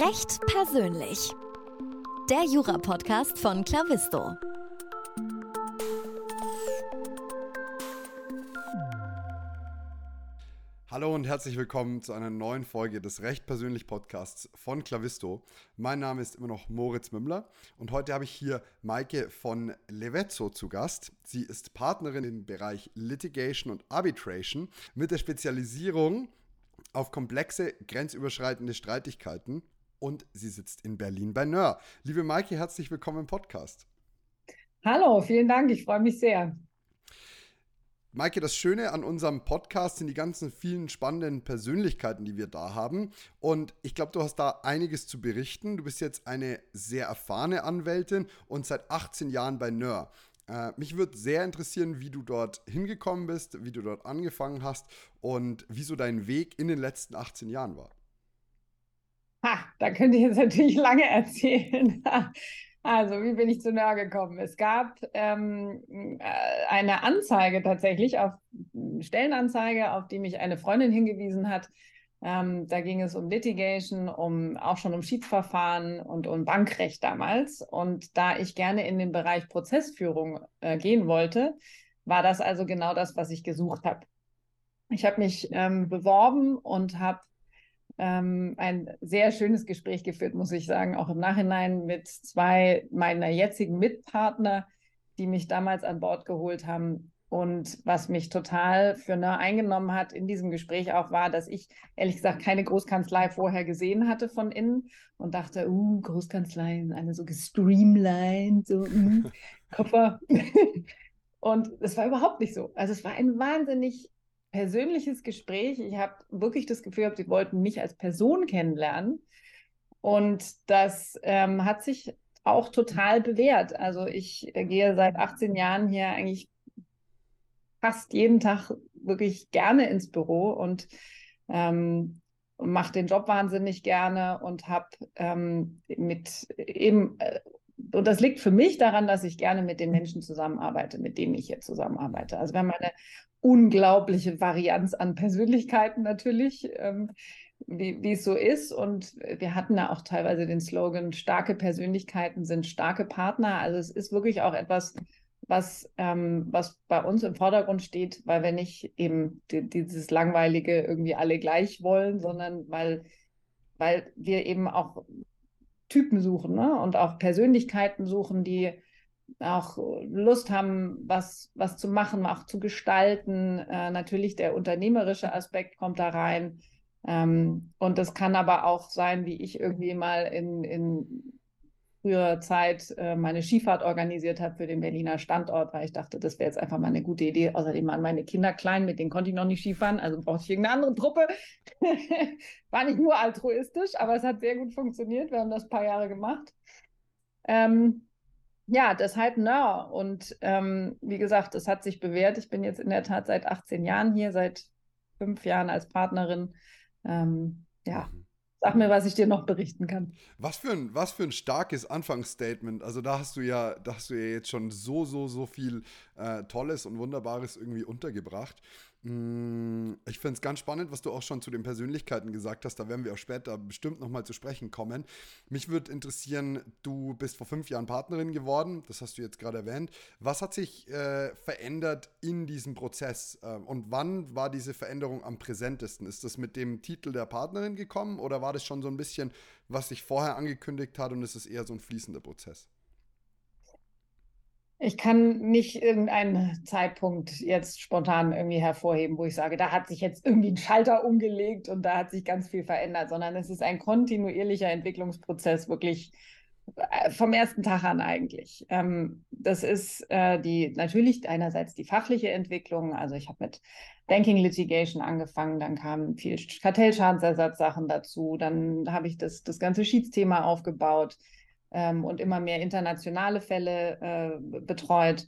Recht persönlich. Der Jura-Podcast von Clavisto. Hallo und herzlich willkommen zu einer neuen Folge des Recht persönlich Podcasts von Clavisto. Mein Name ist immer noch Moritz Mümmler und heute habe ich hier Maike von Levezzo zu Gast. Sie ist Partnerin im Bereich Litigation und Arbitration mit der Spezialisierung auf komplexe, grenzüberschreitende Streitigkeiten und sie sitzt in Berlin bei Nör. Liebe Maike, herzlich willkommen im Podcast. Hallo, vielen Dank, ich freue mich sehr. Maike, das Schöne an unserem Podcast sind die ganzen vielen spannenden Persönlichkeiten, die wir da haben. Und ich glaube, du hast da einiges zu berichten. Du bist jetzt eine sehr erfahrene Anwältin und seit 18 Jahren bei Nör. Äh, mich würde sehr interessieren, wie du dort hingekommen bist, wie du dort angefangen hast und wieso dein Weg in den letzten 18 Jahren war. Ha, da könnte ich jetzt natürlich lange erzählen. Also, wie bin ich zu NÖR gekommen? Es gab ähm, äh, eine Anzeige tatsächlich, auf Stellenanzeige, auf die mich eine Freundin hingewiesen hat. Ähm, da ging es um Litigation, um auch schon um Schiedsverfahren und um Bankrecht damals. Und da ich gerne in den Bereich Prozessführung äh, gehen wollte, war das also genau das, was ich gesucht habe. Ich habe mich ähm, beworben und habe ähm, ein sehr schönes Gespräch geführt, muss ich sagen, auch im Nachhinein mit zwei meiner jetzigen Mitpartner, die mich damals an Bord geholt haben. Und was mich total für nah eingenommen hat in diesem Gespräch auch war, dass ich ehrlich gesagt keine Großkanzlei vorher gesehen hatte von innen und dachte, uh, Großkanzlei, eine so gestreamlined, so uh, Koffer. und es war überhaupt nicht so. Also es war ein wahnsinnig persönliches Gespräch. Ich habe wirklich das Gefühl gehabt, sie wollten mich als Person kennenlernen. Und das ähm, hat sich auch total bewährt. Also ich äh, gehe seit 18 Jahren hier eigentlich fast jeden Tag wirklich gerne ins Büro und ähm, mache den Job wahnsinnig gerne und habe ähm, mit eben, äh, und das liegt für mich daran, dass ich gerne mit den Menschen zusammenarbeite, mit denen ich hier zusammenarbeite. Also wir haben eine unglaubliche Varianz an Persönlichkeiten natürlich, ähm, wie, es so ist. Und wir hatten da auch teilweise den Slogan, starke Persönlichkeiten sind starke Partner. Also es ist wirklich auch etwas, was, ähm, was bei uns im Vordergrund steht, weil wir nicht eben die, dieses langweilige irgendwie alle gleich wollen, sondern weil, weil wir eben auch Typen suchen ne? und auch Persönlichkeiten suchen, die auch Lust haben, was, was zu machen, auch zu gestalten. Äh, natürlich der unternehmerische Aspekt kommt da rein. Ähm, und das kann aber auch sein, wie ich irgendwie mal in, in früherer Zeit äh, meine Skifahrt organisiert habe für den Berliner Standort, weil ich dachte, das wäre jetzt einfach mal eine gute Idee. Außerdem waren meine Kinder klein, mit denen konnte ich noch nicht Skifahren, also brauchte ich irgendeine andere Truppe. War nicht nur altruistisch, aber es hat sehr gut funktioniert. Wir haben das ein paar Jahre gemacht. Ähm, ja, deshalb Nör. Und ähm, wie gesagt, es hat sich bewährt. Ich bin jetzt in der Tat seit 18 Jahren hier, seit fünf Jahren als Partnerin. Ähm, ja, mhm. Sag mir, was ich dir noch berichten kann. Was für ein, was für ein starkes Anfangsstatement. Also da hast du ja, da hast du ja jetzt schon so, so, so viel äh, Tolles und Wunderbares irgendwie untergebracht. Mm, ich finde es ganz spannend, was du auch schon zu den Persönlichkeiten gesagt hast. Da werden wir auch später bestimmt nochmal zu sprechen kommen. Mich würde interessieren, du bist vor fünf Jahren Partnerin geworden, das hast du jetzt gerade erwähnt. Was hat sich äh, verändert in diesem Prozess äh, und wann war diese Veränderung am präsentesten? Ist das mit dem Titel der Partnerin gekommen oder war das schon so ein bisschen, was sich vorher angekündigt hat und ist es eher so ein fließender Prozess? Ich kann nicht irgendeinen Zeitpunkt jetzt spontan irgendwie hervorheben, wo ich sage, da hat sich jetzt irgendwie ein Schalter umgelegt und da hat sich ganz viel verändert, sondern es ist ein kontinuierlicher Entwicklungsprozess, wirklich äh, vom ersten Tag an eigentlich. Ähm, das ist äh, die natürlich einerseits die fachliche Entwicklung. Also ich habe mit Banking Litigation angefangen, dann kamen viel Kartellschadensersatzsachen dazu, dann habe ich das, das ganze Schiedsthema aufgebaut ähm, und immer mehr internationale Fälle äh, betreut.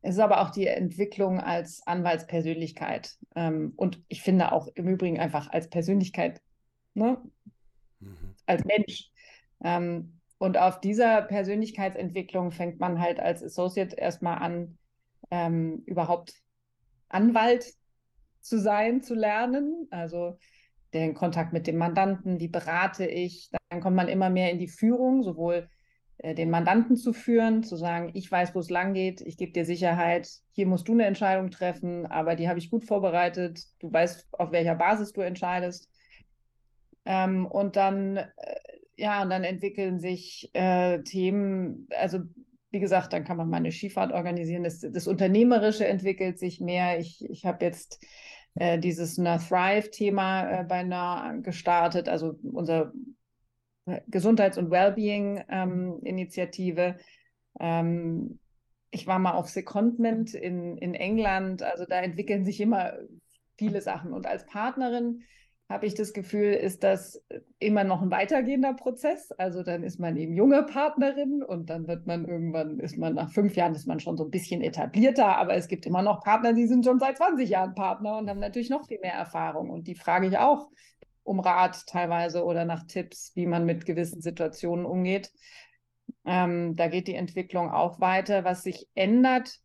Es ist aber auch die Entwicklung als Anwaltspersönlichkeit ähm, und ich finde auch im Übrigen einfach als Persönlichkeit, ne? Mhm. als Mensch. Ähm, und auf dieser Persönlichkeitsentwicklung fängt man halt als Associate erstmal an, ähm, überhaupt Anwalt zu sein, zu lernen. Also den Kontakt mit dem Mandanten, wie berate ich. Dann kommt man immer mehr in die Führung, sowohl äh, den Mandanten zu führen, zu sagen, ich weiß, wo es lang geht, ich gebe dir Sicherheit, hier musst du eine Entscheidung treffen, aber die habe ich gut vorbereitet, du weißt, auf welcher Basis du entscheidest. Ähm, und dann, äh, ja, und dann entwickeln sich äh, Themen, also wie gesagt, dann kann man mal eine Skifahrt organisieren. Das, das Unternehmerische entwickelt sich mehr. Ich, ich habe jetzt äh, dieses Thrive-Thema äh, bei NAR gestartet, also unser Gesundheits- und Wellbeing-Initiative. Ähm, ähm, ich war mal auf Secondment in, in England, also da entwickeln sich immer viele Sachen. Und als Partnerin habe ich das Gefühl, ist das immer noch ein weitergehender Prozess. Also dann ist man eben junge Partnerin und dann wird man irgendwann, ist man nach fünf Jahren, ist man schon so ein bisschen etablierter, aber es gibt immer noch Partner, die sind schon seit 20 Jahren Partner und haben natürlich noch viel mehr Erfahrung. Und die frage ich auch um Rat teilweise oder nach Tipps, wie man mit gewissen Situationen umgeht. Ähm, da geht die Entwicklung auch weiter. Was sich ändert,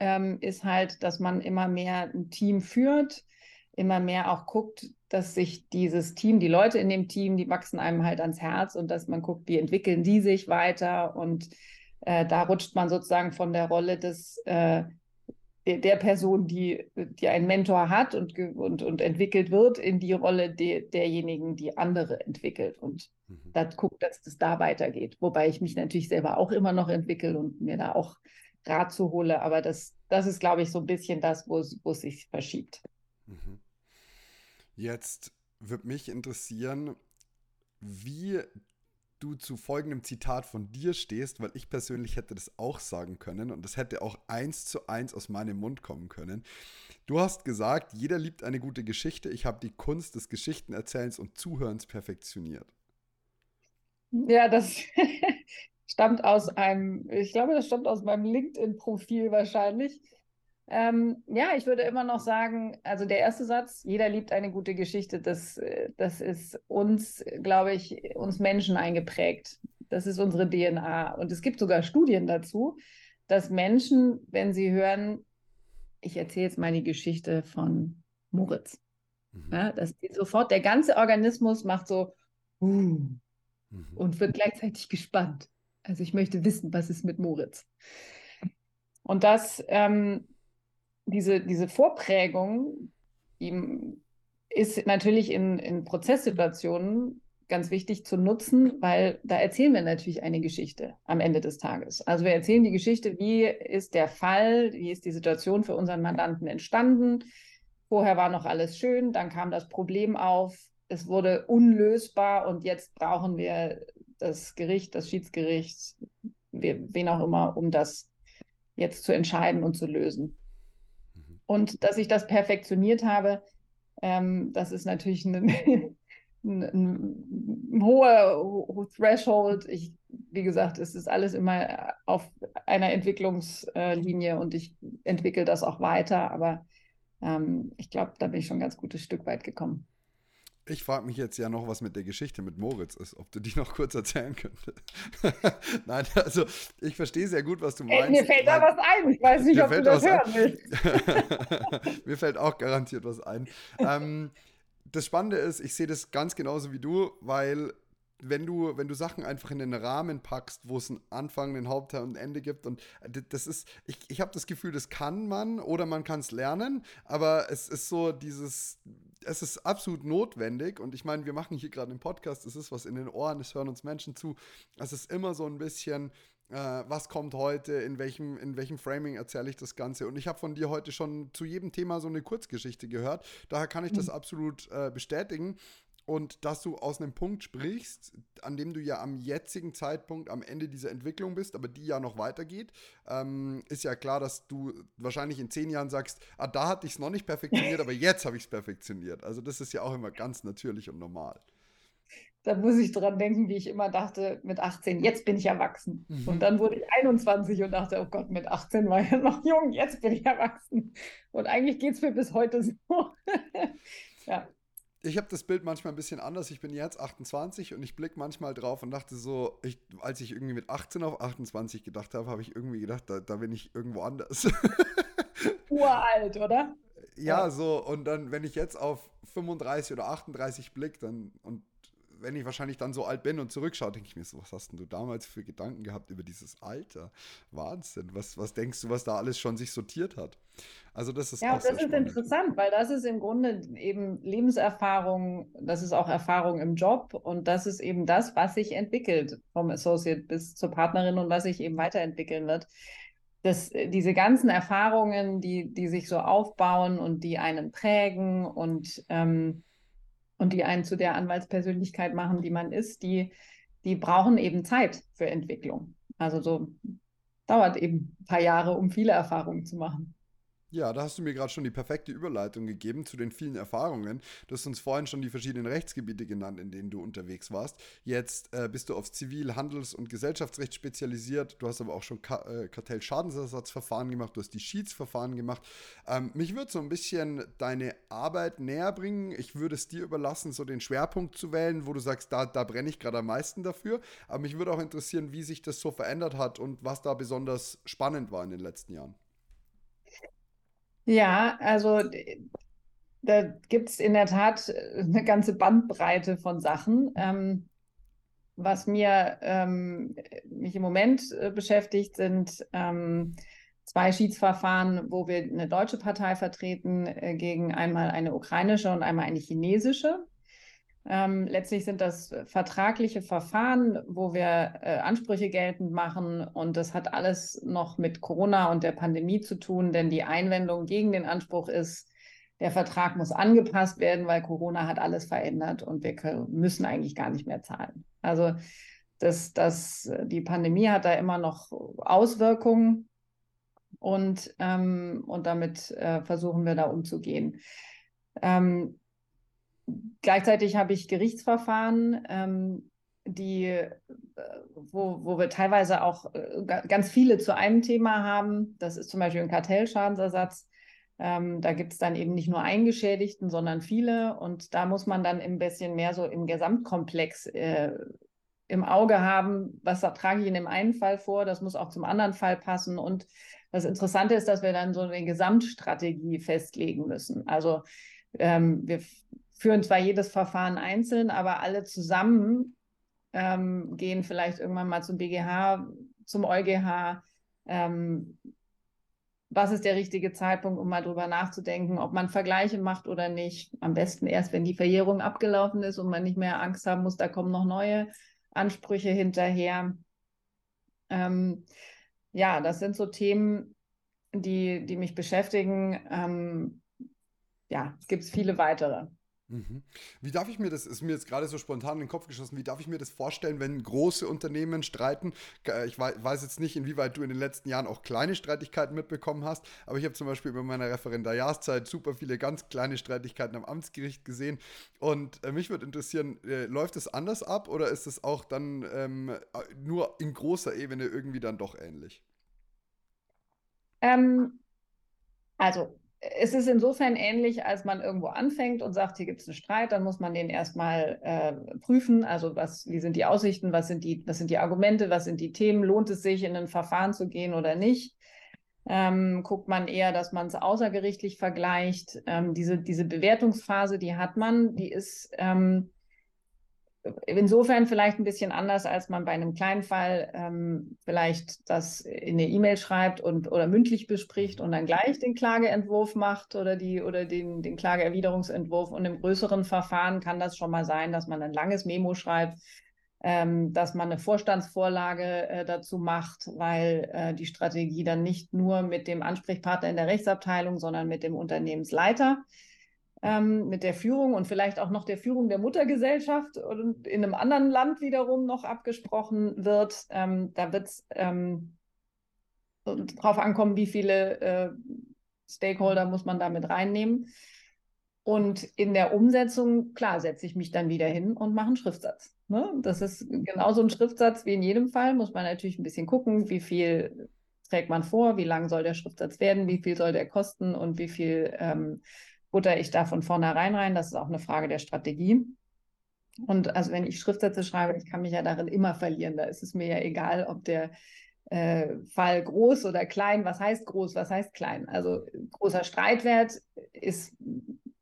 ähm, ist halt, dass man immer mehr ein Team führt immer mehr auch guckt, dass sich dieses Team, die Leute in dem Team, die wachsen einem halt ans Herz und dass man guckt, wie entwickeln die sich weiter und äh, da rutscht man sozusagen von der Rolle des äh, der, der, Person, die, die einen Mentor hat und, und, und entwickelt wird, in die Rolle de, derjenigen, die andere entwickelt und mhm. das guckt, dass das da weitergeht. Wobei ich mich natürlich selber auch immer noch entwickle und mir da auch Rat zu hole, aber das, das ist, glaube ich, so ein bisschen das, wo es sich verschiebt. Mhm. Jetzt würde mich interessieren, wie du zu folgendem Zitat von dir stehst, weil ich persönlich hätte das auch sagen können und das hätte auch eins zu eins aus meinem Mund kommen können. Du hast gesagt, jeder liebt eine gute Geschichte. Ich habe die Kunst des Geschichtenerzählens und Zuhörens perfektioniert. Ja, das stammt aus einem, ich glaube, das stammt aus meinem LinkedIn-Profil wahrscheinlich. Ähm, ja, ich würde immer noch sagen, also der erste Satz, jeder liebt eine gute Geschichte, das, äh, das ist uns, glaube ich, uns Menschen eingeprägt. Das ist unsere DNA. Und es gibt sogar Studien dazu, dass Menschen, wenn sie hören, ich erzähle jetzt mal die Geschichte von Moritz, mhm. ja, dass sofort der ganze Organismus macht so uh, mhm. und wird gleichzeitig gespannt. Also ich möchte wissen, was ist mit Moritz. Und das ähm, diese, diese Vorprägung ist natürlich in, in Prozesssituationen ganz wichtig zu nutzen, weil da erzählen wir natürlich eine Geschichte am Ende des Tages. Also wir erzählen die Geschichte, wie ist der Fall, wie ist die Situation für unseren Mandanten entstanden. Vorher war noch alles schön, dann kam das Problem auf, es wurde unlösbar und jetzt brauchen wir das Gericht, das Schiedsgericht, wen auch immer, um das jetzt zu entscheiden und zu lösen. Und dass ich das perfektioniert habe, ähm, das ist natürlich ein, ein, hoher Threshold. Ich, wie gesagt, es ist alles immer auf einer Entwicklungslinie und ich entwickle das auch weiter. Aber ähm, ich glaube, da bin ich schon ein ganz gutes Stück weit gekommen. Ich frage mich jetzt ja noch, was mit der Geschichte mit Moritz ist, ob du die noch kurz erzählen könntest. Nein, also ich verstehe sehr gut, was du meinst. Ey, mir fällt da was ein. Ich weiß nicht, ob du das hören willst. mir fällt auch garantiert was ein. Ähm, das Spannende ist, ich sehe das ganz genauso wie du, weil wenn du, wenn du Sachen einfach in den Rahmen packst, wo es einen Anfang, einen Hauptteil und ein Ende gibt und das ist, ich, ich habe das Gefühl, das kann man oder man kann es lernen, aber es ist so dieses, es ist absolut notwendig und ich meine, wir machen hier gerade einen Podcast, es ist was in den Ohren, es hören uns Menschen zu. Es ist immer so ein bisschen, äh, was kommt heute, in welchem, in welchem Framing erzähle ich das Ganze. Und ich habe von dir heute schon zu jedem Thema so eine Kurzgeschichte gehört. Daher kann ich das mhm. absolut äh, bestätigen und dass du aus einem Punkt sprichst, an dem du ja am jetzigen Zeitpunkt am Ende dieser Entwicklung bist, aber die ja noch weitergeht, ähm, ist ja klar, dass du wahrscheinlich in zehn Jahren sagst, ah, da hatte ich es noch nicht perfektioniert, aber jetzt habe ich es perfektioniert. Also das ist ja auch immer ganz natürlich und normal. Da muss ich dran denken, wie ich immer dachte, mit 18, jetzt bin ich erwachsen. Mhm. Und dann wurde ich 21 und dachte, oh Gott, mit 18 war ich ja noch jung, jetzt bin ich erwachsen. Und eigentlich geht es mir bis heute so. ja ich habe das Bild manchmal ein bisschen anders. Ich bin jetzt 28 und ich blicke manchmal drauf und dachte so, ich, als ich irgendwie mit 18 auf 28 gedacht habe, habe ich irgendwie gedacht, da, da bin ich irgendwo anders. Uralt, oder? ja, ja, so, und dann, wenn ich jetzt auf 35 oder 38 blicke, dann und wenn ich wahrscheinlich dann so alt bin und zurückschaue, denke ich mir so, was hast denn du damals für Gedanken gehabt über dieses Alter? Wahnsinn. Was, was denkst du, was da alles schon sich sortiert hat? Also das ist ja, das ist spannend. interessant, weil das ist im Grunde eben Lebenserfahrung, das ist auch Erfahrung im Job und das ist eben das, was sich entwickelt vom Associate bis zur Partnerin und was sich eben weiterentwickeln wird. Das, diese ganzen Erfahrungen, die, die sich so aufbauen und die einen prägen und ähm, und die einen zu der Anwaltspersönlichkeit machen, die man ist, die, die brauchen eben Zeit für Entwicklung. Also so dauert eben ein paar Jahre, um viele Erfahrungen zu machen. Ja, da hast du mir gerade schon die perfekte Überleitung gegeben zu den vielen Erfahrungen. Du hast uns vorhin schon die verschiedenen Rechtsgebiete genannt, in denen du unterwegs warst. Jetzt äh, bist du auf Zivil-, Handels- und Gesellschaftsrecht spezialisiert. Du hast aber auch schon Ka äh, Kartellschadensersatzverfahren gemacht, du hast die Schiedsverfahren gemacht. Ähm, mich würde so ein bisschen deine Arbeit näher bringen. Ich würde es dir überlassen, so den Schwerpunkt zu wählen, wo du sagst, da, da brenne ich gerade am meisten dafür. Aber mich würde auch interessieren, wie sich das so verändert hat und was da besonders spannend war in den letzten Jahren. Ja, also da gibt es in der Tat äh, eine ganze Bandbreite von Sachen. Ähm, was mir ähm, mich im Moment äh, beschäftigt, sind ähm, zwei Schiedsverfahren, wo wir eine deutsche Partei vertreten äh, gegen einmal eine ukrainische und einmal eine chinesische. Ähm, letztlich sind das vertragliche Verfahren, wo wir äh, Ansprüche geltend machen. Und das hat alles noch mit Corona und der Pandemie zu tun, denn die Einwendung gegen den Anspruch ist, der Vertrag muss angepasst werden, weil Corona hat alles verändert und wir können, müssen eigentlich gar nicht mehr zahlen. Also das, das, die Pandemie hat da immer noch Auswirkungen und, ähm, und damit äh, versuchen wir da umzugehen. Ähm, Gleichzeitig habe ich Gerichtsverfahren, ähm, die, äh, wo, wo wir teilweise auch äh, ganz viele zu einem Thema haben. Das ist zum Beispiel ein Kartellschadensersatz. Ähm, da gibt es dann eben nicht nur einen Geschädigten, sondern viele. Und da muss man dann ein bisschen mehr so im Gesamtkomplex äh, im Auge haben, was trage ich in dem einen Fall vor, das muss auch zum anderen Fall passen. Und das Interessante ist, dass wir dann so eine Gesamtstrategie festlegen müssen. Also ähm, wir führen zwar jedes Verfahren einzeln, aber alle zusammen ähm, gehen vielleicht irgendwann mal zum BGH, zum EuGH. Ähm, was ist der richtige Zeitpunkt, um mal drüber nachzudenken, ob man Vergleiche macht oder nicht. Am besten erst, wenn die Verjährung abgelaufen ist und man nicht mehr Angst haben muss, da kommen noch neue Ansprüche hinterher. Ähm, ja, das sind so Themen, die, die mich beschäftigen. Ähm, ja, es gibt viele weitere. Mhm. Wie darf ich mir das, ist mir jetzt gerade so spontan in den Kopf geschossen, wie darf ich mir das vorstellen, wenn große Unternehmen streiten? Ich weiß jetzt nicht, inwieweit du in den letzten Jahren auch kleine Streitigkeiten mitbekommen hast, aber ich habe zum Beispiel bei meiner Referendariatszeit super viele ganz kleine Streitigkeiten am Amtsgericht gesehen und äh, mich würde interessieren, äh, läuft es anders ab oder ist es auch dann ähm, nur in großer Ebene irgendwie dann doch ähnlich? Ähm, also es ist insofern ähnlich, als man irgendwo anfängt und sagt, hier gibt es einen Streit, dann muss man den erstmal äh, prüfen. Also was, wie sind die Aussichten, was sind die, was sind die Argumente, was sind die Themen, lohnt es sich, in ein Verfahren zu gehen oder nicht? Ähm, guckt man eher, dass man es außergerichtlich vergleicht. Ähm, diese, diese Bewertungsphase, die hat man, die ist ähm, insofern vielleicht ein bisschen anders, als man bei einem kleinen Fall ähm, vielleicht das in eine E-Mail schreibt und oder mündlich bespricht und dann gleich den Klageentwurf macht oder die oder den, den Klageerwiderungsentwurf. Und im größeren Verfahren kann das schon mal sein, dass man ein langes Memo schreibt, ähm, dass man eine Vorstandsvorlage äh, dazu macht, weil äh, die Strategie dann nicht nur mit dem Ansprechpartner in der Rechtsabteilung, sondern mit dem Unternehmensleiter ähm, mit der Führung und vielleicht auch noch der Führung der Muttergesellschaft und in einem anderen Land wiederum noch abgesprochen wird. Ähm, da wird es ähm, darauf ankommen, wie viele äh, Stakeholder muss man damit reinnehmen. Und in der Umsetzung, klar, setze ich mich dann wieder hin und mache einen Schriftsatz. Ne? Das ist genauso ein Schriftsatz wie in jedem Fall. Muss man natürlich ein bisschen gucken, wie viel trägt man vor, wie lang soll der Schriftsatz werden, wie viel soll der kosten und wie viel ähm, butter ich da von vornherein rein. Das ist auch eine Frage der Strategie. Und also wenn ich Schriftsätze schreibe, ich kann mich ja darin immer verlieren. Da ist es mir ja egal, ob der äh, Fall groß oder klein. Was heißt groß? Was heißt klein? Also großer Streitwert ist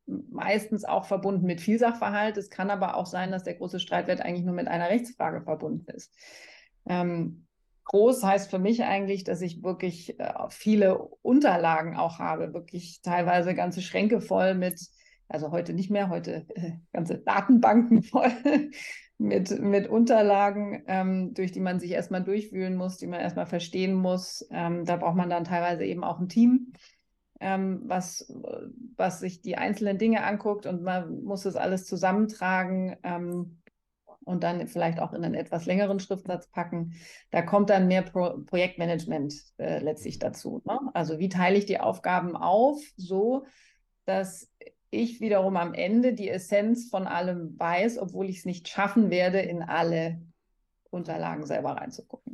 meistens auch verbunden mit Vielsachverhalt. Es kann aber auch sein, dass der große Streitwert eigentlich nur mit einer Rechtsfrage verbunden ist. Ähm, groß heißt für mich eigentlich, dass ich wirklich äh, viele Unterlagen auch habe, wirklich teilweise ganze Schränke voll mit, also heute nicht mehr, heute äh, ganze Datenbanken voll mit, mit Unterlagen, ähm, durch die man sich erstmal durchwühlen muss, die man erstmal verstehen muss. Ähm, da braucht man dann teilweise eben auch ein Team ähm, was, was sich die einzelnen Dinge anguckt und man muss das alles zusammentragen ähm, und dann vielleicht auch in einen etwas längeren Schriftsatz packen. Da kommt dann mehr Pro Projektmanagement äh, letztlich dazu. Ne? Also wie teile ich die Aufgaben auf, so dass ich wiederum am Ende die Essenz von allem weiß, obwohl ich es nicht schaffen werde, in alle Unterlagen selber reinzugucken.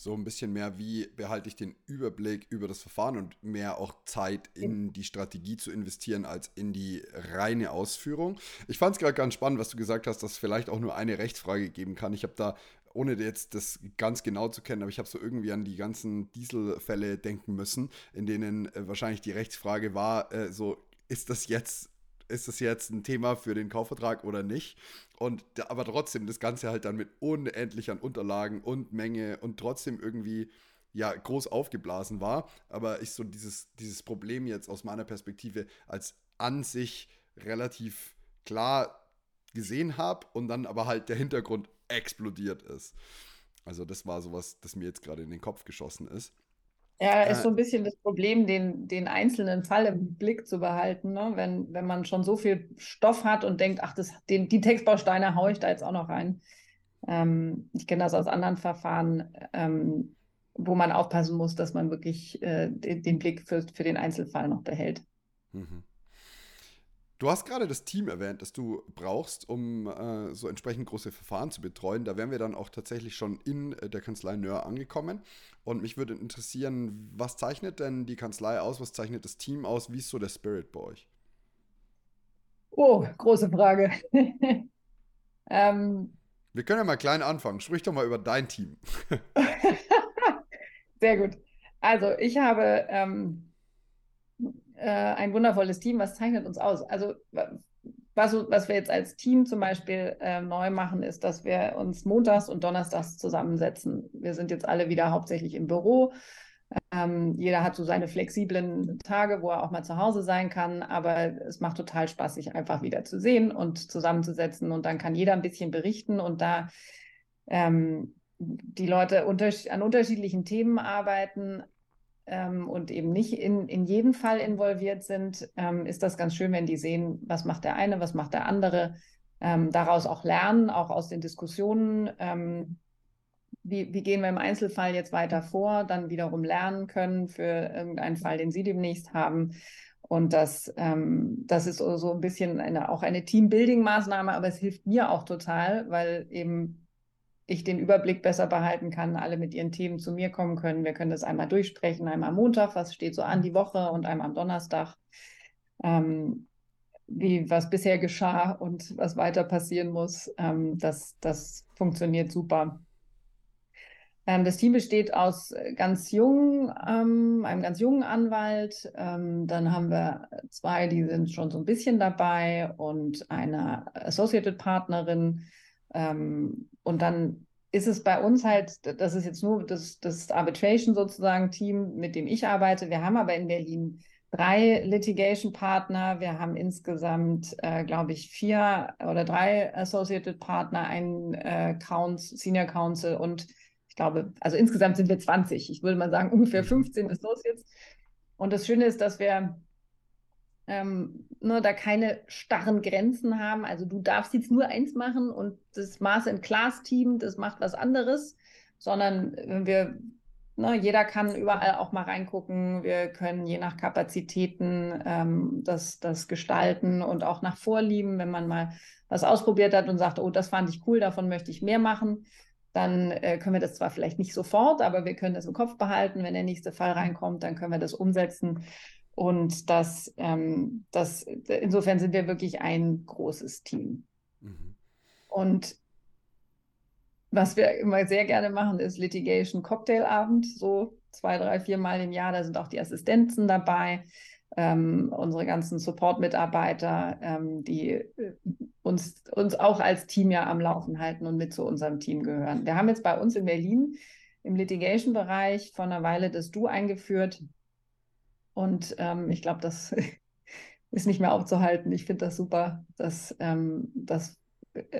So ein bisschen mehr, wie behalte ich den Überblick über das Verfahren und mehr auch Zeit in die Strategie zu investieren als in die reine Ausführung. Ich fand es gerade ganz spannend, was du gesagt hast, dass es vielleicht auch nur eine Rechtsfrage geben kann. Ich habe da, ohne jetzt das ganz genau zu kennen, aber ich habe so irgendwie an die ganzen Dieselfälle denken müssen, in denen äh, wahrscheinlich die Rechtsfrage war, äh, so ist das jetzt ist das jetzt ein Thema für den Kaufvertrag oder nicht? Und aber trotzdem das Ganze halt dann mit unendlich Unterlagen und Menge und trotzdem irgendwie ja groß aufgeblasen war. Aber ich so dieses, dieses Problem jetzt aus meiner Perspektive als an sich relativ klar gesehen habe und dann aber halt der Hintergrund explodiert ist. Also das war sowas, das mir jetzt gerade in den Kopf geschossen ist. Ja, ist so ein bisschen das Problem, den, den einzelnen Fall im Blick zu behalten, ne? wenn, wenn man schon so viel Stoff hat und denkt, ach, das, den, die Textbausteine haue ich da jetzt auch noch rein. Ähm, ich kenne das aus anderen Verfahren, ähm, wo man aufpassen muss, dass man wirklich äh, den, den, Blick für, für den Einzelfall noch behält. Mhm. Du hast gerade das Team erwähnt, das du brauchst, um äh, so entsprechend große Verfahren zu betreuen. Da wären wir dann auch tatsächlich schon in äh, der Kanzlei Nöhr angekommen. Und mich würde interessieren, was zeichnet denn die Kanzlei aus? Was zeichnet das Team aus? Wie ist so der Spirit bei euch? Oh, große Frage. ähm, wir können ja mal klein anfangen. Sprich doch mal über dein Team. Sehr gut. Also, ich habe. Ähm, äh, ein wundervolles Team. Was zeichnet uns aus? Also was, was wir jetzt als Team zum Beispiel äh, neu machen, ist, dass wir uns montags und donnerstags zusammensetzen. Wir sind jetzt alle wieder hauptsächlich im Büro. Ähm, jeder hat so seine flexiblen Tage, wo er auch mal zu Hause sein kann, aber es macht total Spaß, sich einfach wieder zu sehen und zusammenzusetzen und dann kann jeder ein bisschen berichten und da ähm, die Leute unter an unterschiedlichen Themen arbeiten, ähm, und eben nicht in, in jeden Fall involviert sind, ähm, ist das ganz schön, wenn die sehen, was macht der eine, was macht der andere, ähm, daraus auch lernen, auch aus den Diskussionen. Ähm, wie, wie, gehen wir im Einzelfall jetzt weiter vor, dann wiederum lernen können für irgendeinen Fall, den Sie demnächst haben. Und das, ähm, das ist so ein bisschen eine, auch eine Teambuilding-Maßnahme, aber es hilft mir auch total, weil eben ich den Überblick besser behalten kann, alle mit ihren Themen zu mir kommen können. Wir können das einmal durchsprechen, einmal am Montag, was steht so an die Woche und einmal am Donnerstag, ähm, wie was bisher geschah und was weiter passieren muss. Ähm, das, das funktioniert super. Ähm, das Team besteht aus ganz jungen, ähm, einem ganz jungen Anwalt. Ähm, dann haben wir zwei, die sind schon so ein bisschen dabei und eine Associated Partnerin ähm, und dann ist es bei uns halt, das ist jetzt nur das, das Arbitration sozusagen Team, mit dem ich arbeite. Wir haben aber in Berlin drei Litigation-Partner. Wir haben insgesamt, äh, glaube ich, vier oder drei Associated Partner, einen äh, Council, Senior Counsel und ich glaube, also insgesamt sind wir 20. Ich würde mal sagen, ungefähr 15 mhm. Associates. Und das Schöne ist, dass wir ähm, ne, da keine starren Grenzen haben. Also du darfst jetzt nur eins machen und das Maß in Class Team, das macht was anderes, sondern wir, ne, jeder kann überall auch mal reingucken. Wir können je nach Kapazitäten ähm, das, das gestalten und auch nach Vorlieben, wenn man mal was ausprobiert hat und sagt, oh, das fand ich cool, davon möchte ich mehr machen. Dann äh, können wir das zwar vielleicht nicht sofort, aber wir können das im Kopf behalten. Wenn der nächste Fall reinkommt, dann können wir das umsetzen. Und das, ähm, das, insofern sind wir wirklich ein großes Team. Mhm. Und was wir immer sehr gerne machen, ist Litigation Cocktailabend, so zwei, drei, vier Mal im Jahr. Da sind auch die Assistenzen dabei, ähm, unsere ganzen Support-Mitarbeiter, ähm, die äh, uns, uns auch als Team ja am Laufen halten und mit zu unserem Team gehören. Wir haben jetzt bei uns in Berlin im Litigation-Bereich vor einer Weile das Du eingeführt. Und ähm, ich glaube, das ist nicht mehr aufzuhalten. Ich finde das super. Das, ähm, das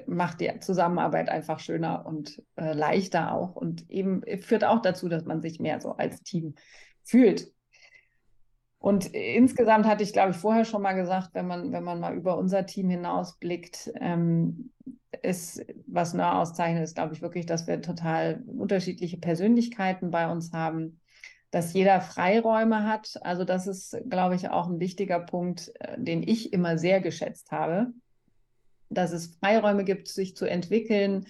macht die Zusammenarbeit einfach schöner und äh, leichter auch und eben führt auch dazu, dass man sich mehr so als Team fühlt. Und insgesamt hatte ich, glaube ich, vorher schon mal gesagt, wenn man, wenn man mal über unser Team hinausblickt, ähm, ist, was Nör auszeichnet, ist, glaube ich, wirklich, dass wir total unterschiedliche Persönlichkeiten bei uns haben, dass jeder Freiräume hat. Also das ist, glaube ich, auch ein wichtiger Punkt, äh, den ich immer sehr geschätzt habe dass es Freiräume gibt, sich zu entwickeln,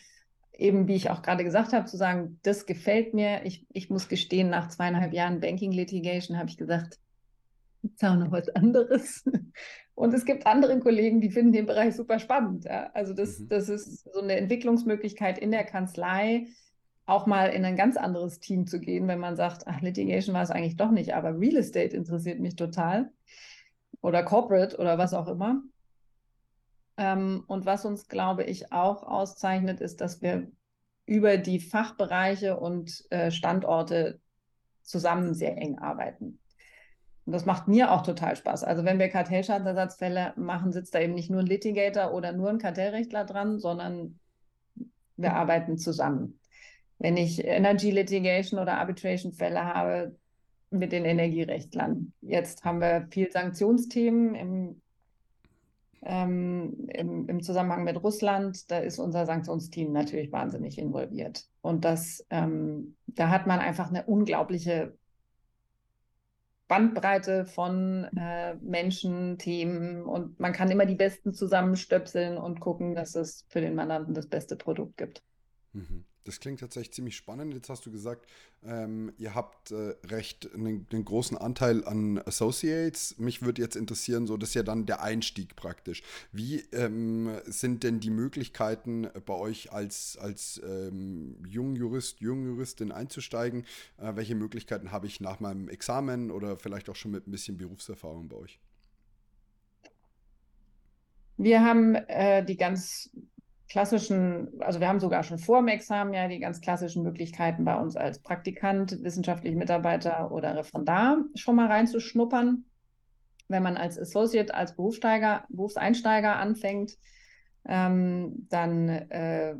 eben wie ich auch gerade gesagt habe, zu sagen, das gefällt mir. Ich, ich muss gestehen, nach zweieinhalb Jahren Banking Litigation habe ich gesagt, gibt auch noch was anderes. Und es gibt andere Kollegen, die finden den Bereich super spannend. Ja? Also das, mhm. das ist so eine Entwicklungsmöglichkeit in der Kanzlei, auch mal in ein ganz anderes Team zu gehen, wenn man sagt, ach, Litigation war es eigentlich doch nicht, aber Real Estate interessiert mich total. Oder Corporate oder was auch immer. Ähm, und was uns, glaube ich, auch auszeichnet, ist, dass wir über die Fachbereiche und äh, Standorte zusammen sehr eng arbeiten. Und das macht mir auch total Spaß. Also wenn wir Kartellschadensersatzfälle machen, sitzt da eben nicht nur ein Litigator oder nur ein Kartellrechtler dran, sondern wir arbeiten zusammen. Wenn ich Energy Litigation oder Arbitration Fälle habe mit den Energierechtlern. Jetzt haben wir viel Sanktionsthemen im ähm, im, im, Zusammenhang mit Russland, da ist unser Sanktionsteam natürlich wahnsinnig involviert. Und das, ähm, da hat man einfach eine unglaubliche Bandbreite von äh, Menschen, Themen und man kann immer die Besten zusammenstöpseln und gucken, dass es für den Mandanten das beste Produkt gibt. Mhm. Das klingt tatsächlich ziemlich spannend. Jetzt hast du gesagt, ähm, ihr habt äh, recht einen, einen, großen Anteil an Associates. Mich würde jetzt interessieren, so das ist ja dann der Einstieg praktisch. Wie ähm, sind denn die Möglichkeiten bei euch als, als ähm, Jungjurist, Jungjuristin einzusteigen? Äh, welche Möglichkeiten habe ich nach meinem Examen oder vielleicht auch schon mit ein bisschen Berufserfahrung bei euch? Wir haben äh, die ganz klassischen, also wir haben sogar schon vor dem Examen ja die ganz klassischen Möglichkeiten bei uns als Praktikant, wissenschaftlicher Mitarbeiter oder Referendar schon mal reinzuschnuppern. Wenn man als Associate, als Berufssteiger, Berufseinsteiger anfängt, ähm, dann äh,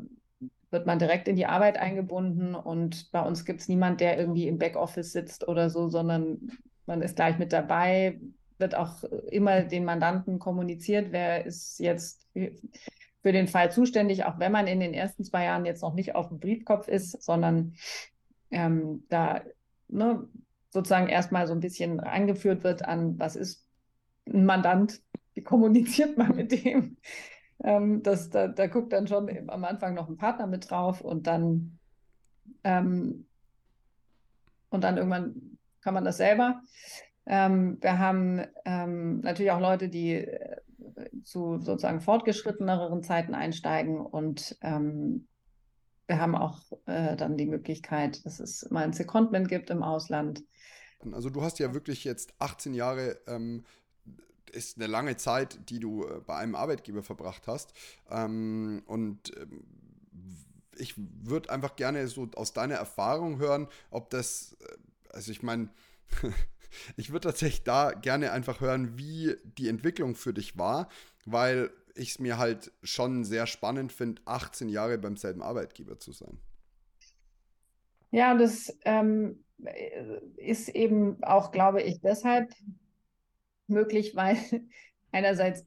wird man direkt in die Arbeit eingebunden und bei uns gibt es niemand, der irgendwie im Backoffice sitzt oder so, sondern man ist gleich mit dabei, wird auch immer den Mandanten kommuniziert, wer ist jetzt für den Fall zuständig, auch wenn man in den ersten zwei Jahren jetzt noch nicht auf dem Briefkopf ist, sondern ähm, da ne, sozusagen erstmal so ein bisschen angeführt wird an, was ist ein Mandant, wie kommuniziert man mit dem. Ähm, das, da, da guckt dann schon am Anfang noch ein Partner mit drauf und dann ähm, und dann irgendwann kann man das selber. Ähm, wir haben ähm, natürlich auch Leute, die zu sozusagen fortgeschritteneren Zeiten einsteigen und ähm, wir haben auch äh, dann die Möglichkeit, dass es mal ein Secondment gibt im Ausland. Also du hast ja wirklich jetzt 18 Jahre ähm, ist eine lange Zeit, die du äh, bei einem Arbeitgeber verbracht hast. Ähm, und ähm, ich würde einfach gerne so aus deiner Erfahrung hören, ob das, äh, also ich meine, Ich würde tatsächlich da gerne einfach hören, wie die Entwicklung für dich war, weil ich es mir halt schon sehr spannend finde, 18 Jahre beim selben Arbeitgeber zu sein. Ja, das ähm, ist eben auch, glaube ich, deshalb möglich, weil einerseits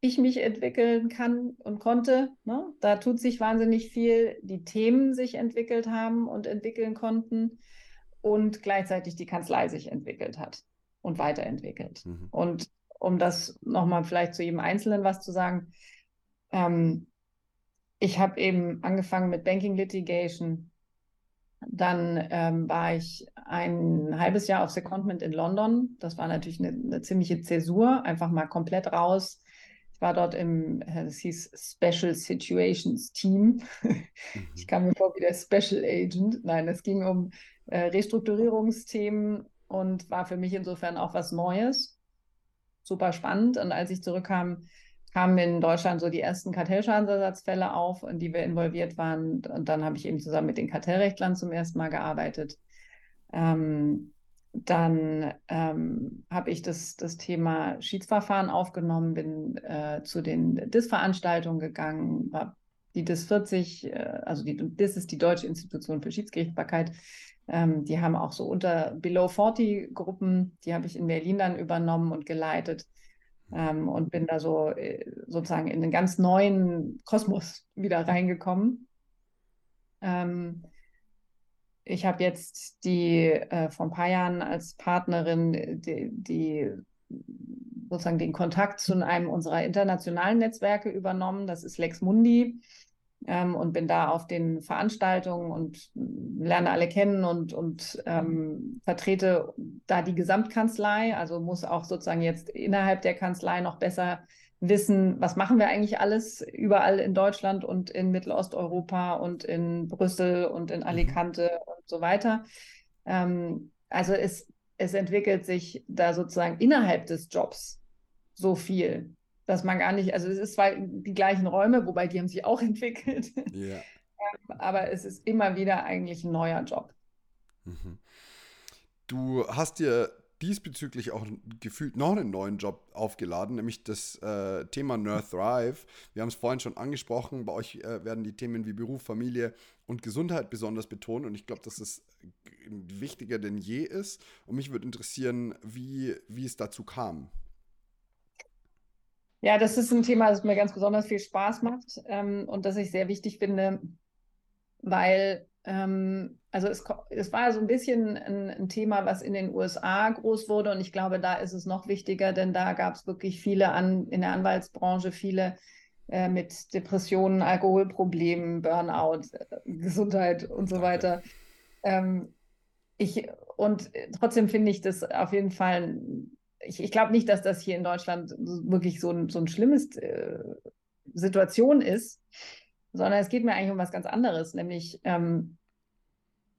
ich mich entwickeln kann und konnte. Ne? Da tut sich wahnsinnig viel, die Themen sich entwickelt haben und entwickeln konnten und gleichzeitig die Kanzlei sich entwickelt hat und weiterentwickelt. Mhm. Und um das nochmal vielleicht zu jedem Einzelnen was zu sagen, ähm, ich habe eben angefangen mit Banking Litigation. Dann ähm, war ich ein halbes Jahr auf Secondment in London. Das war natürlich eine, eine ziemliche Zäsur, einfach mal komplett raus. Ich war dort im, es hieß Special Situations Team. Ich kam mir vor wie der Special Agent. Nein, es ging um äh, Restrukturierungsthemen und war für mich insofern auch was Neues. Super spannend. Und als ich zurückkam, kamen in Deutschland so die ersten Kartellschadensersatzfälle auf, in die wir involviert waren. Und dann habe ich eben zusammen mit den Kartellrechtlern zum ersten Mal gearbeitet. Ähm, dann ähm, habe ich das, das Thema Schiedsverfahren aufgenommen, bin äh, zu den DIS-Veranstaltungen gegangen, habe die DIS 40, äh, also die DIS ist die Deutsche Institution für Schiedsgerichtsbarkeit. Ähm, die haben auch so unter Below 40 Gruppen, die habe ich in Berlin dann übernommen und geleitet ähm, und bin da so äh, sozusagen in einen ganz neuen Kosmos wieder reingekommen. Ähm, ich habe jetzt die äh, vor ein paar Jahren als Partnerin die, die, sozusagen den Kontakt zu einem unserer internationalen Netzwerke übernommen. Das ist Lex Mundi ähm, und bin da auf den Veranstaltungen und lerne alle kennen und, und ähm, vertrete da die Gesamtkanzlei. Also muss auch sozusagen jetzt innerhalb der Kanzlei noch besser wissen, was machen wir eigentlich alles überall in Deutschland und in Mittelosteuropa und in Brüssel und in mhm. Alicante und so weiter. Ähm, also es, es entwickelt sich da sozusagen innerhalb des Jobs so viel, dass man gar nicht, also es ist zwar die gleichen Räume, wobei die haben sich auch entwickelt, yeah. aber es ist immer wieder eigentlich ein neuer Job. Mhm. Du hast dir diesbezüglich auch gefühlt noch einen neuen Job aufgeladen, nämlich das äh, Thema Nerd Thrive. Wir haben es vorhin schon angesprochen, bei euch äh, werden die Themen wie Beruf, Familie und Gesundheit besonders betont und ich glaube, dass es wichtiger denn je ist. Und mich würde interessieren, wie, wie es dazu kam. Ja, das ist ein Thema, das mir ganz besonders viel Spaß macht ähm, und das ich sehr wichtig finde, weil ähm, also es, es, war so ein bisschen ein, ein, Thema, was in den USA groß wurde und ich glaube, da ist es noch wichtiger, denn da gab es wirklich viele an, in der Anwaltsbranche, viele äh, mit Depressionen, Alkoholproblemen, Burnout, äh, Gesundheit und so weiter. Ähm, ich, und trotzdem finde ich das auf jeden Fall, ich, ich glaube nicht, dass das hier in Deutschland wirklich so ein, so ein schlimmes äh, Situation ist, sondern es geht mir eigentlich um was ganz anderes, nämlich ähm,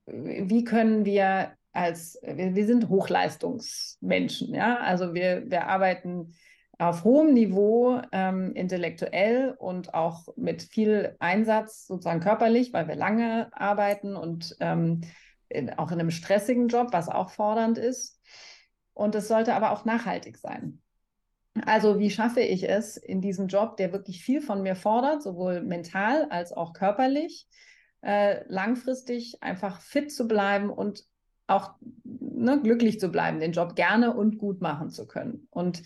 wie können wir als, wir, wir sind Hochleistungsmenschen, ja, also wir, wir arbeiten auf hohem Niveau ähm, intellektuell und auch mit viel Einsatz sozusagen körperlich, weil wir lange arbeiten und ähm, in, auch in einem stressigen Job, was auch fordernd ist. Und es sollte aber auch nachhaltig sein. Also wie schaffe ich es in diesem Job, der wirklich viel von mir fordert, sowohl mental als auch körperlich, äh, langfristig einfach fit zu bleiben und auch ne, glücklich zu bleiben, den Job gerne und gut machen zu können. Und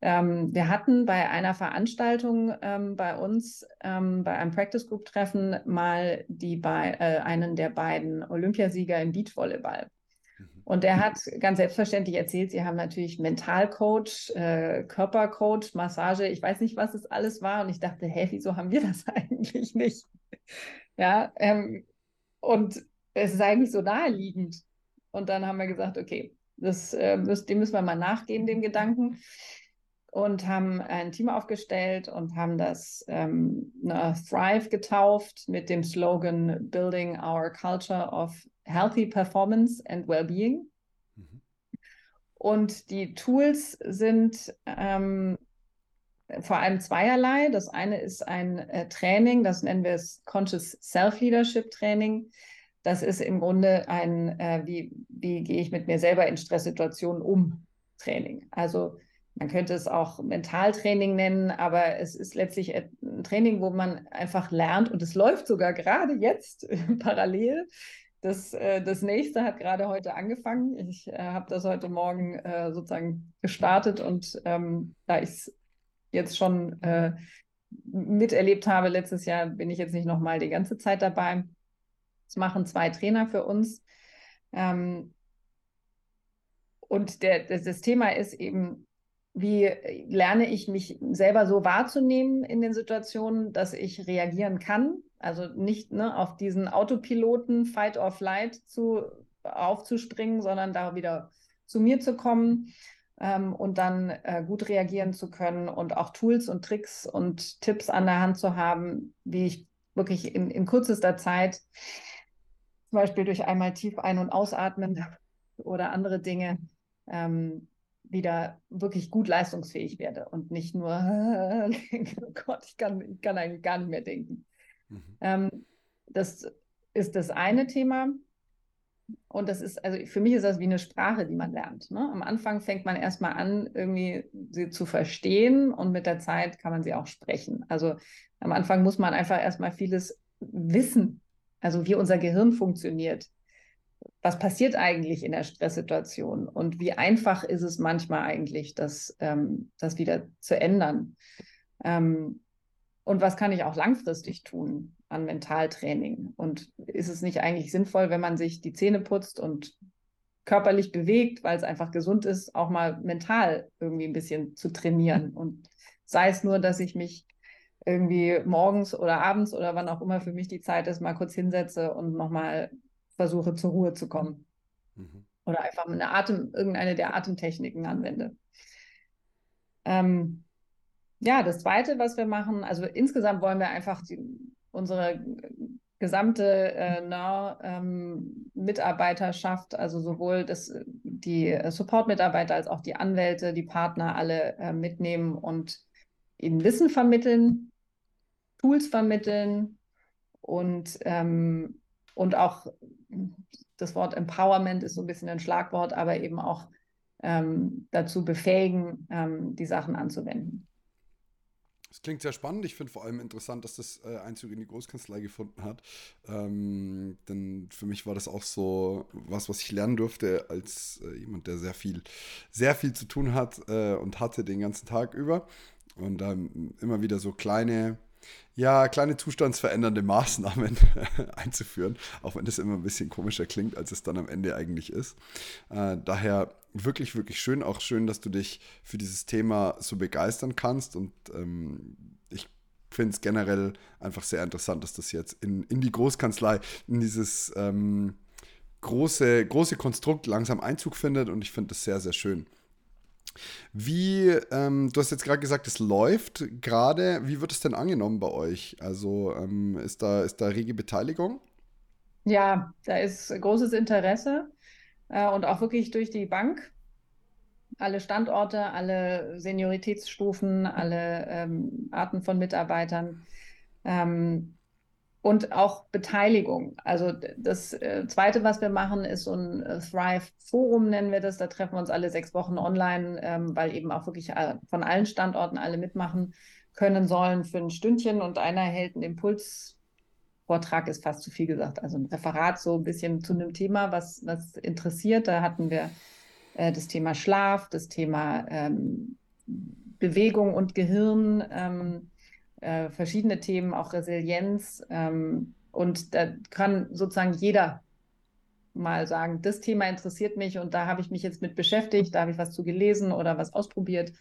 ähm, wir hatten bei einer Veranstaltung ähm, bei uns, ähm, bei einem Practice Group Treffen, mal die bei, äh, einen der beiden Olympiasieger im Beachvolleyball. Und der hat ganz selbstverständlich erzählt, sie haben natürlich Mentalcoach, äh, Körpercoach, Massage, ich weiß nicht, was es alles war. Und ich dachte, hä, wieso haben wir das eigentlich nicht? Ja, ähm, und es ist eigentlich so naheliegend. Und dann haben wir gesagt, okay, das, äh, müssen, dem müssen wir mal nachgehen, dem Gedanken. Und haben ein Team aufgestellt und haben das ähm, Thrive getauft mit dem Slogan Building Our Culture of Healthy Performance and Wellbeing. Mhm. Und die Tools sind ähm, vor allem zweierlei. Das eine ist ein äh, Training, das nennen wir es Conscious Self-Leadership Training. Das ist im Grunde ein, äh, wie, wie gehe ich mit mir selber in Stresssituationen um Training. Also man könnte es auch Mentaltraining nennen, aber es ist letztlich ein Training, wo man einfach lernt und es läuft sogar gerade jetzt parallel. Das, äh, das nächste hat gerade heute angefangen. Ich äh, habe das heute Morgen äh, sozusagen gestartet und ähm, da ich es jetzt schon äh, miterlebt habe. Letztes Jahr bin ich jetzt nicht nochmal die ganze Zeit dabei. Das machen zwei Trainer für uns. Ähm, und der, das, das Thema ist eben, wie lerne ich mich selber so wahrzunehmen in den Situationen, dass ich reagieren kann. Also nicht ne, auf diesen Autopiloten Fight or Flight zu, aufzuspringen, sondern da wieder zu mir zu kommen ähm, und dann äh, gut reagieren zu können und auch Tools und Tricks und Tipps an der Hand zu haben, wie ich wirklich in, in kürzester Zeit, zum Beispiel durch einmal tief ein- und ausatmen oder andere Dinge, ähm, wieder wirklich gut leistungsfähig werde und nicht nur, oh Gott, ich kann, ich kann eigentlich gar nicht mehr denken. Mhm. Ähm, das ist das eine Thema. Und das ist, also für mich ist das wie eine Sprache, die man lernt. Ne? Am Anfang fängt man erstmal an, irgendwie sie zu verstehen und mit der Zeit kann man sie auch sprechen. Also am Anfang muss man einfach erstmal vieles wissen, also wie unser Gehirn funktioniert. Was passiert eigentlich in der Stresssituation und wie einfach ist es manchmal eigentlich, das, ähm, das wieder zu ändern? Ähm, und was kann ich auch langfristig tun an Mentaltraining? Und ist es nicht eigentlich sinnvoll, wenn man sich die Zähne putzt und körperlich bewegt, weil es einfach gesund ist, auch mal mental irgendwie ein bisschen zu trainieren? Und sei es nur, dass ich mich irgendwie morgens oder abends oder wann auch immer für mich die Zeit ist, mal kurz hinsetze und nochmal versuche zur Ruhe zu kommen. Mhm. Oder einfach eine Atem, irgendeine der Atemtechniken anwende. Ähm, ja, das Zweite, was wir machen, also insgesamt wollen wir einfach die, unsere gesamte äh, NAR-Mitarbeiterschaft, ähm, also sowohl das, die Support-Mitarbeiter als auch die Anwälte, die Partner alle äh, mitnehmen und ihnen Wissen vermitteln, Tools vermitteln und, ähm, und auch das Wort Empowerment ist so ein bisschen ein Schlagwort, aber eben auch ähm, dazu befähigen, ähm, die Sachen anzuwenden. Das klingt sehr spannend. Ich finde vor allem interessant, dass das äh, Einzug in die Großkanzlei gefunden hat. Ähm, denn für mich war das auch so was, was ich lernen durfte als äh, jemand, der sehr viel, sehr viel zu tun hat äh, und hatte den ganzen Tag über. Und ähm, immer wieder so kleine ja, kleine zustandsverändernde Maßnahmen einzuführen, auch wenn das immer ein bisschen komischer klingt, als es dann am Ende eigentlich ist. Äh, daher wirklich, wirklich schön, auch schön, dass du dich für dieses Thema so begeistern kannst und ähm, ich finde es generell einfach sehr interessant, dass das jetzt in, in die Großkanzlei, in dieses ähm, große, große Konstrukt langsam Einzug findet und ich finde das sehr, sehr schön. Wie, ähm, du hast jetzt gerade gesagt, es läuft gerade. Wie wird es denn angenommen bei euch? Also ähm, ist, da, ist da rege Beteiligung? Ja, da ist großes Interesse äh, und auch wirklich durch die Bank. Alle Standorte, alle Senioritätsstufen, alle ähm, Arten von Mitarbeitern. Ähm, und auch Beteiligung. Also das äh, Zweite, was wir machen, ist so ein äh, Thrive-Forum, nennen wir das. Da treffen wir uns alle sechs Wochen online, ähm, weil eben auch wirklich äh, von allen Standorten alle mitmachen können sollen für ein Stündchen und einer hält einen Impuls. Vortrag ist fast zu viel gesagt, also ein Referat so ein bisschen zu einem Thema, was, was interessiert. Da hatten wir äh, das Thema Schlaf, das Thema ähm, Bewegung und Gehirn. Ähm, äh, verschiedene Themen, auch Resilienz. Ähm, und da kann sozusagen jeder mal sagen, das Thema interessiert mich und da habe ich mich jetzt mit beschäftigt, da habe ich was zu gelesen oder was ausprobiert.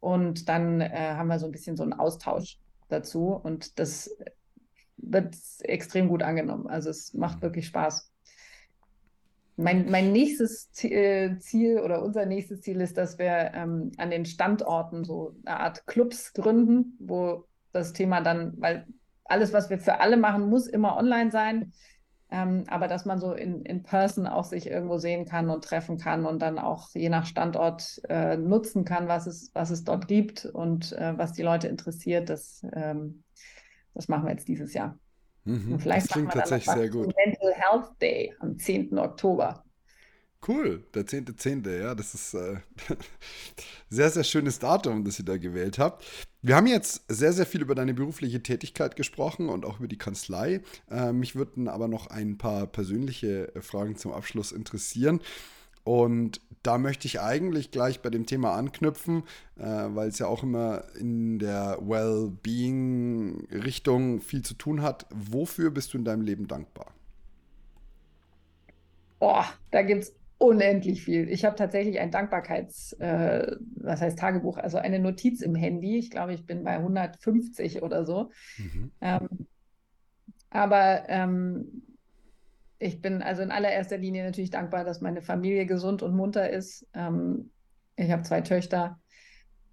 Und dann äh, haben wir so ein bisschen so einen Austausch dazu und das wird extrem gut angenommen. Also es macht wirklich Spaß. Mein, mein nächstes äh, Ziel oder unser nächstes Ziel ist, dass wir ähm, an den Standorten so eine Art Clubs gründen, wo das Thema dann, weil alles, was wir für alle machen, muss immer online sein. Ähm, aber dass man so in, in Person auch sich irgendwo sehen kann und treffen kann und dann auch je nach Standort äh, nutzen kann, was es, was es dort gibt und äh, was die Leute interessiert, das, ähm, das machen wir jetzt dieses Jahr. Mhm, und vielleicht das klingt machen wir tatsächlich sehr gut. Mental Health Day am 10. Oktober. Cool, der 10.10., .10., ja, das ist äh, sehr, sehr schönes Datum, das ihr da gewählt habt. Wir haben jetzt sehr, sehr viel über deine berufliche Tätigkeit gesprochen und auch über die Kanzlei. Äh, mich würden aber noch ein paar persönliche äh, Fragen zum Abschluss interessieren. Und da möchte ich eigentlich gleich bei dem Thema anknüpfen, äh, weil es ja auch immer in der Well-Being-Richtung viel zu tun hat. Wofür bist du in deinem Leben dankbar? Boah, da gibt es unendlich viel. Ich habe tatsächlich ein Dankbarkeits, äh, was heißt Tagebuch, also eine Notiz im Handy. Ich glaube, ich bin bei 150 oder so. Mhm. Ähm, aber ähm, ich bin also in allererster Linie natürlich dankbar, dass meine Familie gesund und munter ist, ähm, Ich habe zwei Töchter,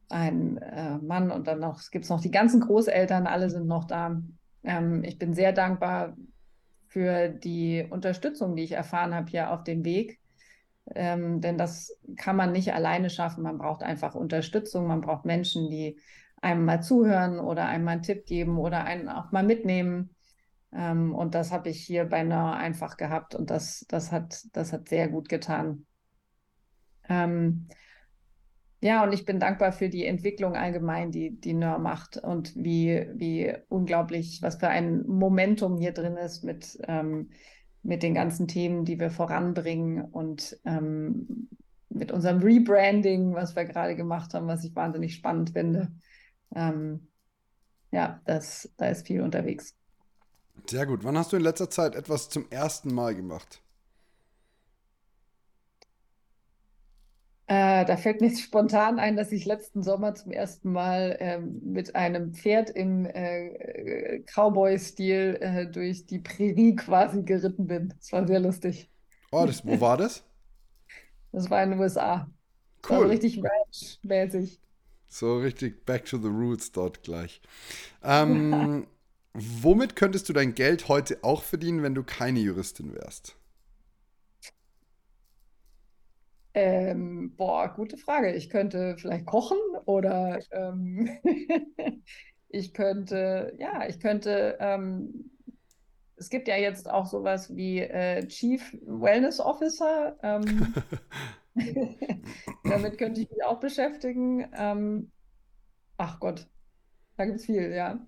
einen äh, Mann und dann noch, es gibt noch die ganzen Großeltern, alle sind noch da. Ähm, ich bin sehr dankbar für die Unterstützung, die ich erfahren habe hier auf dem Weg. Ähm, denn das kann man nicht alleine schaffen. Man braucht einfach Unterstützung. Man braucht Menschen, die einem mal zuhören oder einem mal einen Tipp geben oder einen auch mal mitnehmen. Ähm, und das habe ich hier beinahe einfach gehabt und das, das, hat, das hat sehr gut getan. Ähm, ja, und ich bin dankbar für die Entwicklung allgemein, die, die NÖR macht und wie, wie unglaublich, was für ein Momentum hier drin ist mit, ähm, mit den ganzen Themen, die wir voranbringen und ähm, mit unserem Rebranding, was wir gerade gemacht haben, was ich wahnsinnig spannend finde. Ähm, ja, das, da ist viel unterwegs. Sehr gut. Wann hast du in letzter Zeit etwas zum ersten Mal gemacht? Äh, da fällt mir spontan ein, dass ich letzten Sommer zum ersten Mal ähm, mit einem Pferd im äh, Cowboy-Stil äh, durch die Prärie quasi geritten bin. Das war sehr lustig. Oh, das, wo war das? Das war in den USA. Cool. Also richtig ranch-mäßig. So richtig back to the roots dort gleich. Ähm, womit könntest du dein Geld heute auch verdienen, wenn du keine Juristin wärst? Ähm, boah, gute Frage. Ich könnte vielleicht kochen oder ähm, ich könnte, ja, ich könnte, ähm, es gibt ja jetzt auch sowas wie äh, Chief Wellness Officer. Ähm, damit könnte ich mich auch beschäftigen. Ähm, ach Gott, da gibt es viel, ja.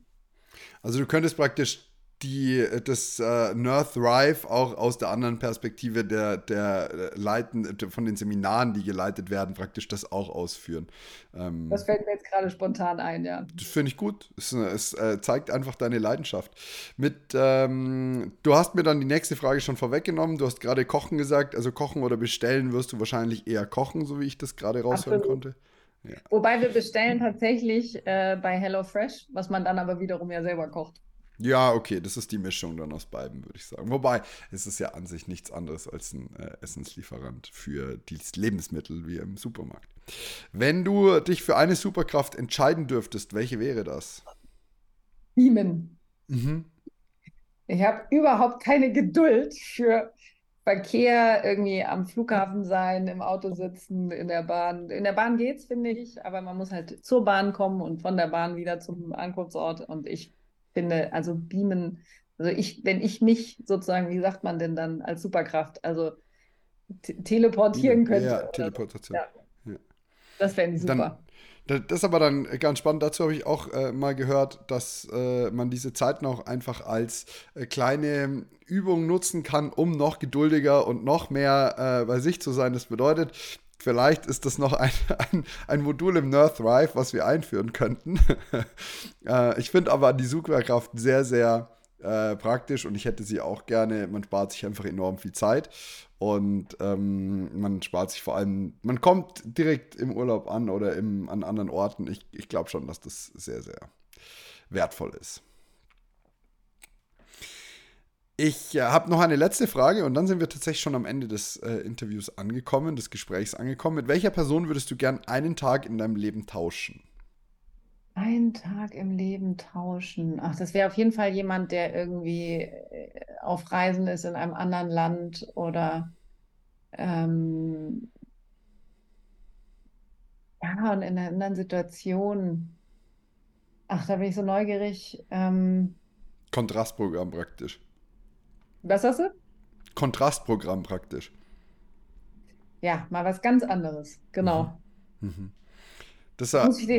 Also du könntest praktisch die, das äh, Nerth Thrive auch aus der anderen Perspektive der, der Leiten, von den Seminaren, die geleitet werden, praktisch das auch ausführen. Ähm, das fällt mir jetzt gerade spontan ein, ja. Das finde ich gut. Es, es äh, zeigt einfach deine Leidenschaft. Mit, ähm, du hast mir dann die nächste Frage schon vorweggenommen. Du hast gerade Kochen gesagt. Also Kochen oder bestellen wirst du wahrscheinlich eher kochen, so wie ich das gerade raushören Absolut. konnte. Ja. Wobei wir bestellen tatsächlich äh, bei HelloFresh, was man dann aber wiederum ja selber kocht. Ja, okay, das ist die Mischung dann aus beiden, würde ich sagen. Wobei, es ist ja an sich nichts anderes als ein äh, Essenslieferant für die Lebensmittel wie im Supermarkt. Wenn du dich für eine Superkraft entscheiden dürftest, welche wäre das? Beamen. Mhm. Ich habe überhaupt keine Geduld für Verkehr, irgendwie am Flughafen sein, im Auto sitzen, in der Bahn. In der Bahn geht's, finde ich, aber man muss halt zur Bahn kommen und von der Bahn wieder zum Ankunftsort. Und ich finde, also beamen, also ich, wenn ich mich sozusagen, wie sagt man denn dann als Superkraft, also teleportieren könnte. Ja, Teleportation. Ja. Ja. Das wäre super. Dann, das ist aber dann ganz spannend. Dazu habe ich auch äh, mal gehört, dass äh, man diese Zeiten auch einfach als äh, kleine Übung nutzen kann, um noch geduldiger und noch mehr äh, bei sich zu sein. Das bedeutet, Vielleicht ist das noch ein, ein, ein Modul im Nerf Thrive, was wir einführen könnten. äh, ich finde aber die Superkraft sehr, sehr äh, praktisch und ich hätte sie auch gerne. Man spart sich einfach enorm viel Zeit und ähm, man spart sich vor allem, man kommt direkt im Urlaub an oder im, an anderen Orten. Ich, ich glaube schon, dass das sehr, sehr wertvoll ist. Ich äh, habe noch eine letzte Frage und dann sind wir tatsächlich schon am Ende des äh, Interviews angekommen, des Gesprächs angekommen. Mit welcher Person würdest du gern einen Tag in deinem Leben tauschen? Einen Tag im Leben tauschen. Ach, das wäre auf jeden Fall jemand, der irgendwie äh, auf Reisen ist in einem anderen Land oder ähm, ja, und in einer anderen Situation. Ach, da bin ich so neugierig. Ähm, Kontrastprogramm praktisch. Was hast du? Kontrastprogramm praktisch. Ja, mal was ganz anderes. Genau. Mhm. Mhm. Das,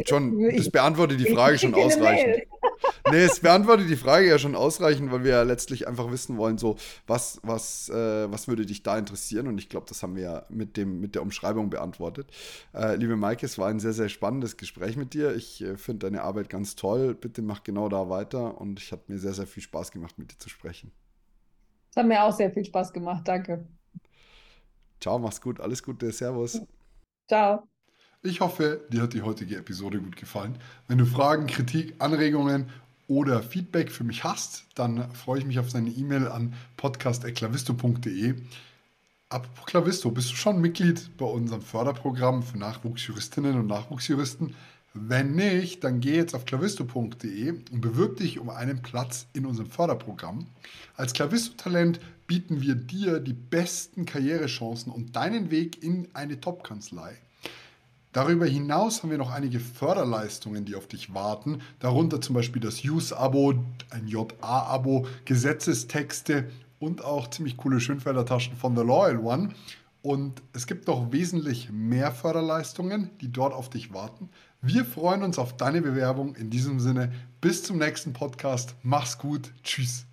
schon, das beantwortet die Frage schon ausreichend. nee, es beantwortet die Frage ja schon ausreichend, weil wir ja letztlich einfach wissen wollen, so, was, was, äh, was würde dich da interessieren? Und ich glaube, das haben wir ja mit, dem, mit der Umschreibung beantwortet. Äh, liebe Maike, es war ein sehr, sehr spannendes Gespräch mit dir. Ich äh, finde deine Arbeit ganz toll. Bitte mach genau da weiter und ich habe mir sehr, sehr viel Spaß gemacht, mit dir zu sprechen. Hat mir auch sehr viel Spaß gemacht. Danke. Ciao, mach's gut. Alles Gute. Servus. Ciao. Ich hoffe, dir hat die heutige Episode gut gefallen. Wenn du Fragen, Kritik, Anregungen oder Feedback für mich hast, dann freue ich mich auf deine E-Mail an podcast.eklavisto.de. Apropos Klavisto, bist du schon Mitglied bei unserem Förderprogramm für Nachwuchsjuristinnen und Nachwuchsjuristen? Wenn nicht, dann geh jetzt auf clavisto.de und bewirb dich um einen Platz in unserem Förderprogramm. Als Clavisto-Talent bieten wir dir die besten Karrierechancen und deinen Weg in eine Top-Kanzlei. Darüber hinaus haben wir noch einige Förderleistungen, die auf dich warten, darunter zum Beispiel das Use-Abo, ein JA-Abo, Gesetzestexte und auch ziemlich coole Schönfelder Taschen von The Loyal One. Und es gibt noch wesentlich mehr Förderleistungen, die dort auf dich warten. Wir freuen uns auf deine Bewerbung. In diesem Sinne, bis zum nächsten Podcast. Mach's gut. Tschüss.